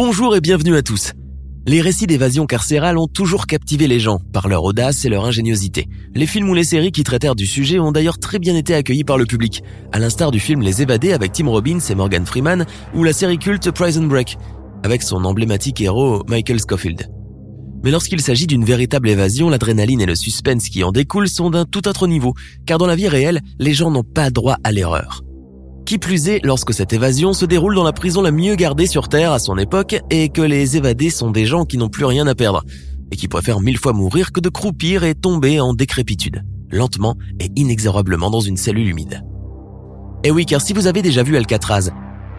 Bonjour et bienvenue à tous. Les récits d'évasion carcérale ont toujours captivé les gens par leur audace et leur ingéniosité. Les films ou les séries qui traitèrent du sujet ont d'ailleurs très bien été accueillis par le public, à l'instar du film Les Évadés avec Tim Robbins et Morgan Freeman ou la série culte Prison Break avec son emblématique héros Michael Scofield. Mais lorsqu'il s'agit d'une véritable évasion, l'adrénaline et le suspense qui en découlent sont d'un tout autre niveau, car dans la vie réelle, les gens n'ont pas droit à l'erreur. Qui plus est, lorsque cette évasion se déroule dans la prison la mieux gardée sur Terre à son époque et que les évadés sont des gens qui n'ont plus rien à perdre et qui préfèrent mille fois mourir que de croupir et tomber en décrépitude, lentement et inexorablement dans une cellule humide. Et oui, car si vous avez déjà vu Alcatraz,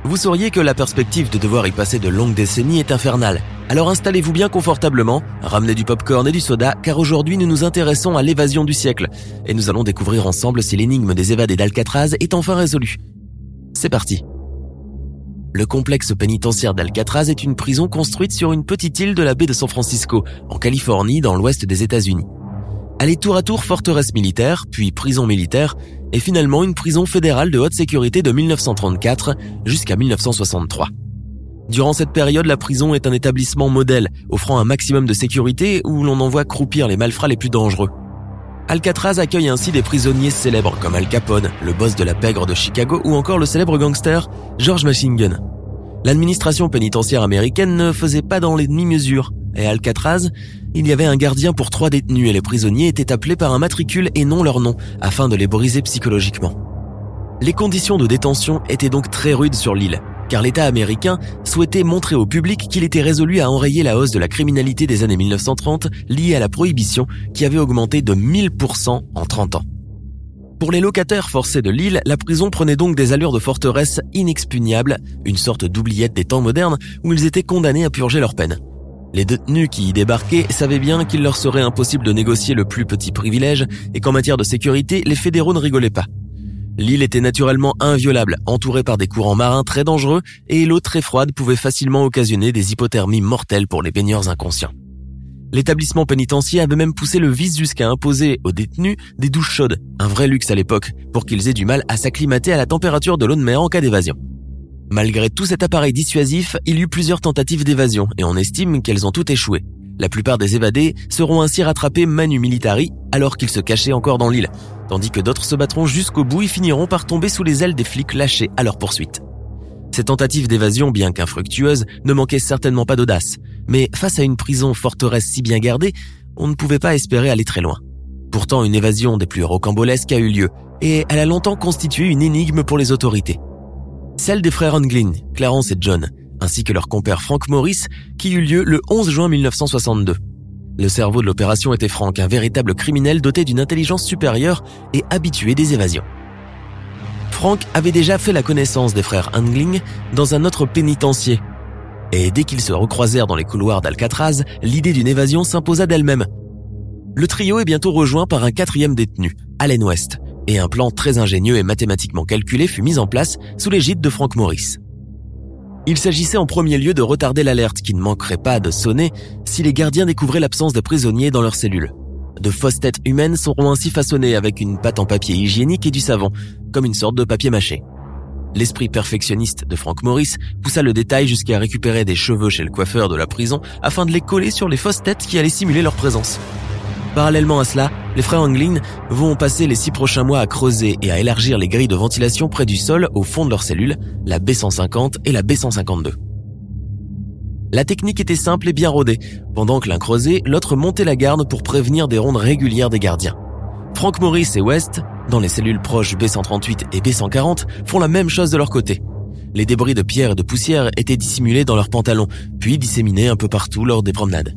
vous sauriez que la perspective de devoir y passer de longues décennies est infernale. Alors installez-vous bien confortablement, ramenez du popcorn et du soda, car aujourd'hui nous nous intéressons à l'évasion du siècle, et nous allons découvrir ensemble si l'énigme des évadés d'Alcatraz est enfin résolue. C'est parti. Le complexe pénitentiaire d'Alcatraz est une prison construite sur une petite île de la baie de San Francisco, en Californie, dans l'ouest des États-Unis. Elle est tour à tour forteresse militaire, puis prison militaire, et finalement une prison fédérale de haute sécurité de 1934 jusqu'à 1963. Durant cette période, la prison est un établissement modèle, offrant un maximum de sécurité où l'on envoie croupir les malfrats les plus dangereux. Alcatraz accueille ainsi des prisonniers célèbres comme Al Capone, le boss de la pègre de Chicago ou encore le célèbre gangster George Machine Gun. L'administration pénitentiaire américaine ne faisait pas dans les demi-mesures et Alcatraz, il y avait un gardien pour trois détenus et les prisonniers étaient appelés par un matricule et non leur nom afin de les briser psychologiquement. Les conditions de détention étaient donc très rudes sur l'île car l'État américain souhaitait montrer au public qu'il était résolu à enrayer la hausse de la criminalité des années 1930 liée à la prohibition qui avait augmenté de 1000% en 30 ans. Pour les locataires forcés de l'île, la prison prenait donc des allures de forteresse inexpugnable, une sorte d'oubliette des temps modernes où ils étaient condamnés à purger leur peine. Les détenus qui y débarquaient savaient bien qu'il leur serait impossible de négocier le plus petit privilège et qu'en matière de sécurité, les fédéraux ne rigolaient pas. L'île était naturellement inviolable, entourée par des courants marins très dangereux et l'eau très froide pouvait facilement occasionner des hypothermies mortelles pour les baigneurs inconscients. L'établissement pénitentiaire avait même poussé le vice jusqu'à imposer aux détenus des douches chaudes, un vrai luxe à l'époque, pour qu'ils aient du mal à s'acclimater à la température de l'eau de mer en cas d'évasion. Malgré tout cet appareil dissuasif, il y eut plusieurs tentatives d'évasion et on estime qu'elles ont toutes échoué. La plupart des évadés seront ainsi rattrapés manu militari alors qu'ils se cachaient encore dans l'île, tandis que d'autres se battront jusqu'au bout et finiront par tomber sous les ailes des flics lâchés à leur poursuite. Ces tentatives d'évasion, bien qu'infructueuses, ne manquaient certainement pas d'audace, mais face à une prison forteresse si bien gardée, on ne pouvait pas espérer aller très loin. Pourtant, une évasion des plus rocambolesques a eu lieu, et elle a longtemps constitué une énigme pour les autorités. Celle des frères Anglin, Clarence et John, ainsi que leur compère Frank Morris, qui eut lieu le 11 juin 1962. Le cerveau de l'opération était Frank, un véritable criminel doté d'une intelligence supérieure et habitué des évasions. Frank avait déjà fait la connaissance des frères Angling dans un autre pénitencier. Et dès qu'ils se recroisèrent dans les couloirs d'Alcatraz, l'idée d'une évasion s'imposa d'elle-même. Le trio est bientôt rejoint par un quatrième détenu, Allen West, et un plan très ingénieux et mathématiquement calculé fut mis en place sous l'égide de Frank Morris. Il s'agissait en premier lieu de retarder l'alerte qui ne manquerait pas de sonner si les gardiens découvraient l'absence de prisonniers dans leurs cellules. De fausses têtes humaines seront ainsi façonnées avec une pâte en papier hygiénique et du savon, comme une sorte de papier mâché. L'esprit perfectionniste de Frank Morris poussa le détail jusqu'à récupérer des cheveux chez le coiffeur de la prison afin de les coller sur les fausses têtes qui allaient simuler leur présence. Parallèlement à cela, les frères Anglin vont passer les six prochains mois à creuser et à élargir les grilles de ventilation près du sol au fond de leurs cellules, la B150 et la B152. La technique était simple et bien rodée. Pendant que l'un creusait, l'autre montait la garde pour prévenir des rondes régulières des gardiens. Frank Morris et West, dans les cellules proches B138 et B140, font la même chose de leur côté. Les débris de pierre et de poussière étaient dissimulés dans leurs pantalons, puis disséminés un peu partout lors des promenades.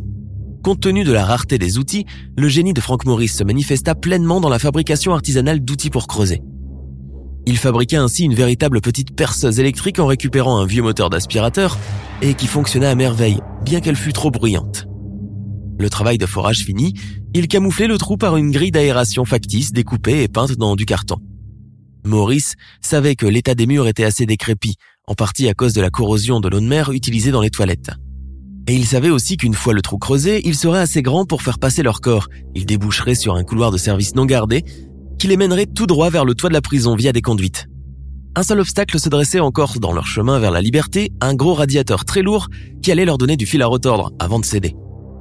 Compte tenu de la rareté des outils, le génie de Frank Morris se manifesta pleinement dans la fabrication artisanale d'outils pour creuser. Il fabriqua ainsi une véritable petite perceuse électrique en récupérant un vieux moteur d'aspirateur et qui fonctionna à merveille, bien qu'elle fût trop bruyante. Le travail de forage fini, il camouflait le trou par une grille d'aération factice découpée et peinte dans du carton. Maurice savait que l'état des murs était assez décrépit, en partie à cause de la corrosion de l'eau de mer utilisée dans les toilettes. Et il savait aussi qu'une fois le trou creusé, il serait assez grand pour faire passer leur corps. Il déboucherait sur un couloir de service non gardé, qui les mènerait tout droit vers le toit de la prison via des conduites. Un seul obstacle se dressait encore dans leur chemin vers la liberté, un gros radiateur très lourd qui allait leur donner du fil à retordre avant de céder.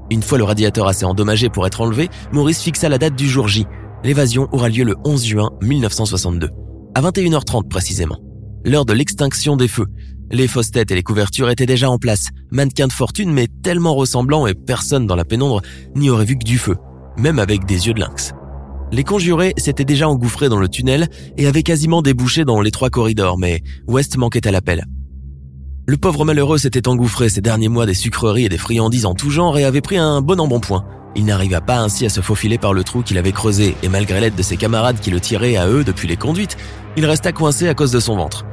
Une fois le radiateur assez endommagé pour être enlevé, Maurice fixa la date du jour J. L'évasion aura lieu le 11 juin 1962, à 21h30 précisément. L'heure de l'extinction des feux. Les fausses têtes et les couvertures étaient déjà en place, mannequins de fortune mais tellement ressemblants et personne dans la pénombre n'y aurait vu que du feu, même avec des yeux de lynx. Les conjurés s'étaient déjà engouffrés dans le tunnel et avaient quasiment débouché dans les trois corridors, mais West manquait à l'appel. Le pauvre malheureux s'était engouffré ces derniers mois des sucreries et des friandises en tout genre et avait pris un bon embonpoint. Il n'arriva pas ainsi à se faufiler par le trou qu'il avait creusé et malgré l'aide de ses camarades qui le tiraient à eux depuis les conduites, il resta coincé à cause de son ventre.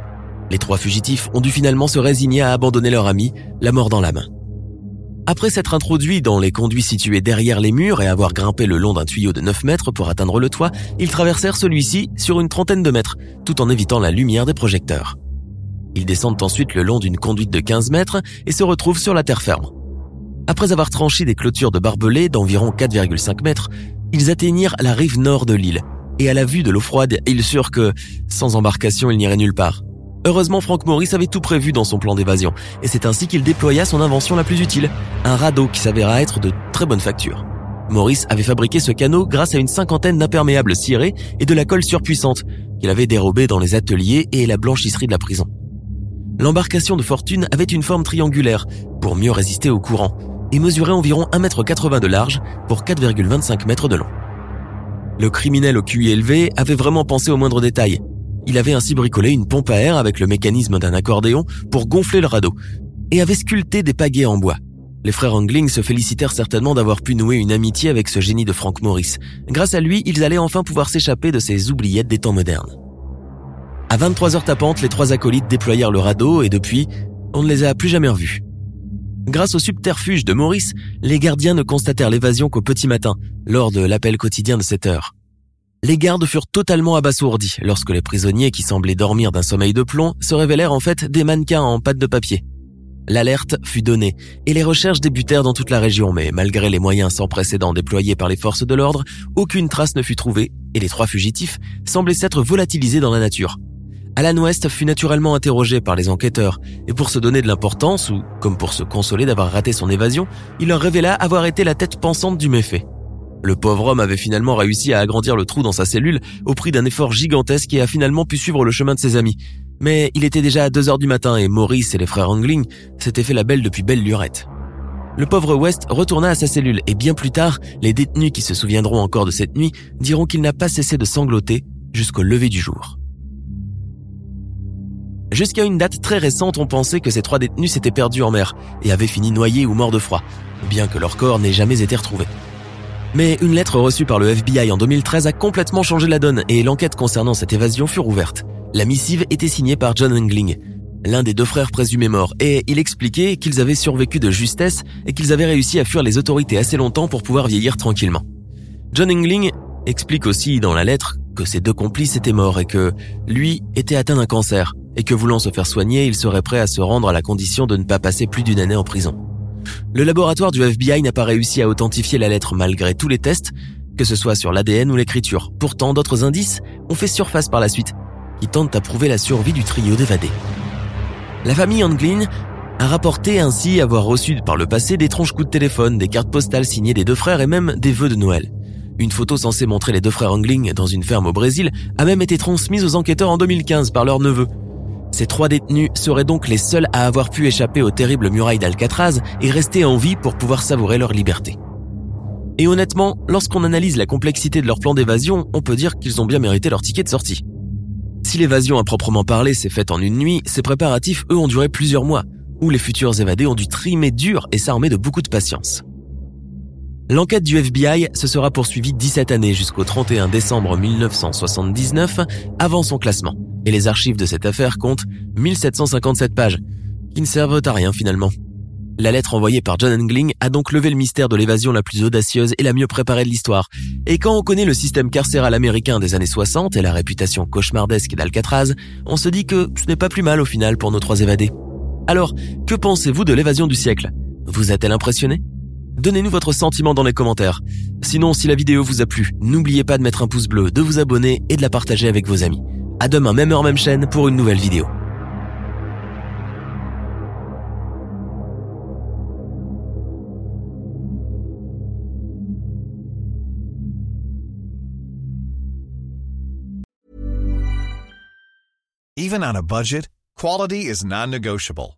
Les trois fugitifs ont dû finalement se résigner à abandonner leur ami, la mort dans la main. Après s'être introduits dans les conduits situés derrière les murs et avoir grimpé le long d'un tuyau de 9 mètres pour atteindre le toit, ils traversèrent celui-ci sur une trentaine de mètres, tout en évitant la lumière des projecteurs. Ils descendent ensuite le long d'une conduite de 15 mètres et se retrouvent sur la terre ferme. Après avoir tranché des clôtures de barbelés d'environ 4,5 mètres, ils atteignirent la rive nord de l'île. Et à la vue de l'eau froide, ils surent que, sans embarcation, ils n'iraient nulle part. Heureusement, Frank Morris avait tout prévu dans son plan d'évasion, et c'est ainsi qu'il déploya son invention la plus utile, un radeau qui s'avéra être de très bonne facture. Morris avait fabriqué ce canot grâce à une cinquantaine d'imperméables cirés et de la colle surpuissante qu'il avait dérobée dans les ateliers et la blanchisserie de la prison l'embarcation de fortune avait une forme triangulaire pour mieux résister au courant et mesurait environ 1,80 m de large pour 4,25 m de long. Le criminel au QI élevé avait vraiment pensé aux moindres détails. Il avait ainsi bricolé une pompe à air avec le mécanisme d'un accordéon pour gonfler le radeau et avait sculpté des pagaies en bois. Les frères Angling se félicitèrent certainement d'avoir pu nouer une amitié avec ce génie de Frank Morris. Grâce à lui, ils allaient enfin pouvoir s'échapper de ces oubliettes des temps modernes. À 23 heures tapantes, les trois acolytes déployèrent le radeau et depuis, on ne les a plus jamais revus. Grâce au subterfuge de Maurice, les gardiens ne constatèrent l'évasion qu'au petit matin, lors de l'appel quotidien de 7 heures. Les gardes furent totalement abasourdis lorsque les prisonniers qui semblaient dormir d'un sommeil de plomb se révélèrent en fait des mannequins en pâte de papier. L'alerte fut donnée et les recherches débutèrent dans toute la région, mais malgré les moyens sans précédent déployés par les forces de l'ordre, aucune trace ne fut trouvée et les trois fugitifs semblaient s'être volatilisés dans la nature. Alan West fut naturellement interrogé par les enquêteurs, et pour se donner de l'importance, ou comme pour se consoler d'avoir raté son évasion, il leur révéla avoir été la tête pensante du méfait. Le pauvre homme avait finalement réussi à agrandir le trou dans sa cellule au prix d'un effort gigantesque et a finalement pu suivre le chemin de ses amis. Mais il était déjà à 2 heures du matin et Maurice et les frères Angling s'étaient fait la belle depuis belle lurette. Le pauvre West retourna à sa cellule et bien plus tard, les détenus qui se souviendront encore de cette nuit diront qu'il n'a pas cessé de sangloter jusqu'au lever du jour. Jusqu'à une date très récente, on pensait que ces trois détenus s'étaient perdus en mer et avaient fini noyés ou morts de froid, bien que leur corps n'ait jamais été retrouvé. Mais une lettre reçue par le FBI en 2013 a complètement changé la donne et l'enquête concernant cette évasion fut ouverte. La missive était signée par John Engling, l'un des deux frères présumés morts, et il expliquait qu'ils avaient survécu de justesse et qu'ils avaient réussi à fuir les autorités assez longtemps pour pouvoir vieillir tranquillement. John Engling explique aussi dans la lettre que ses deux complices étaient morts et que lui était atteint d'un cancer, et que voulant se faire soigner, il serait prêt à se rendre à la condition de ne pas passer plus d'une année en prison. Le laboratoire du FBI n'a pas réussi à authentifier la lettre malgré tous les tests, que ce soit sur l'ADN ou l'écriture. Pourtant, d'autres indices ont fait surface par la suite, qui tentent à prouver la survie du trio d'évadés. La famille Anglin a rapporté ainsi avoir reçu par le passé des tronches coups de téléphone, des cartes postales signées des deux frères et même des vœux de Noël. Une photo censée montrer les deux frères Angling dans une ferme au Brésil a même été transmise aux enquêteurs en 2015 par leur neveu. Ces trois détenus seraient donc les seuls à avoir pu échapper aux terribles murailles d'Alcatraz et rester en vie pour pouvoir savourer leur liberté. Et honnêtement, lorsqu'on analyse la complexité de leur plan d'évasion, on peut dire qu'ils ont bien mérité leur ticket de sortie. Si l'évasion à proprement parler s'est faite en une nuit, ces préparatifs, eux, ont duré plusieurs mois, où les futurs évadés ont dû trimer dur et s'armer de beaucoup de patience. L'enquête du FBI se sera poursuivie 17 années jusqu'au 31 décembre 1979 avant son classement. Et les archives de cette affaire comptent 1757 pages, qui ne servent à rien finalement. La lettre envoyée par John Engling a donc levé le mystère de l'évasion la plus audacieuse et la mieux préparée de l'histoire. Et quand on connaît le système carcéral américain des années 60 et la réputation cauchemardesque d'Alcatraz, on se dit que ce n'est pas plus mal au final pour nos trois évadés. Alors, que pensez-vous de l'évasion du siècle? Vous a-t-elle impressionné? Donnez-nous votre sentiment dans les commentaires. Sinon, si la vidéo vous a plu, n'oubliez pas de mettre un pouce bleu, de vous abonner et de la partager avec vos amis. À demain, même heure, même chaîne, pour une nouvelle vidéo. Even on a budget, quality is non-negotiable.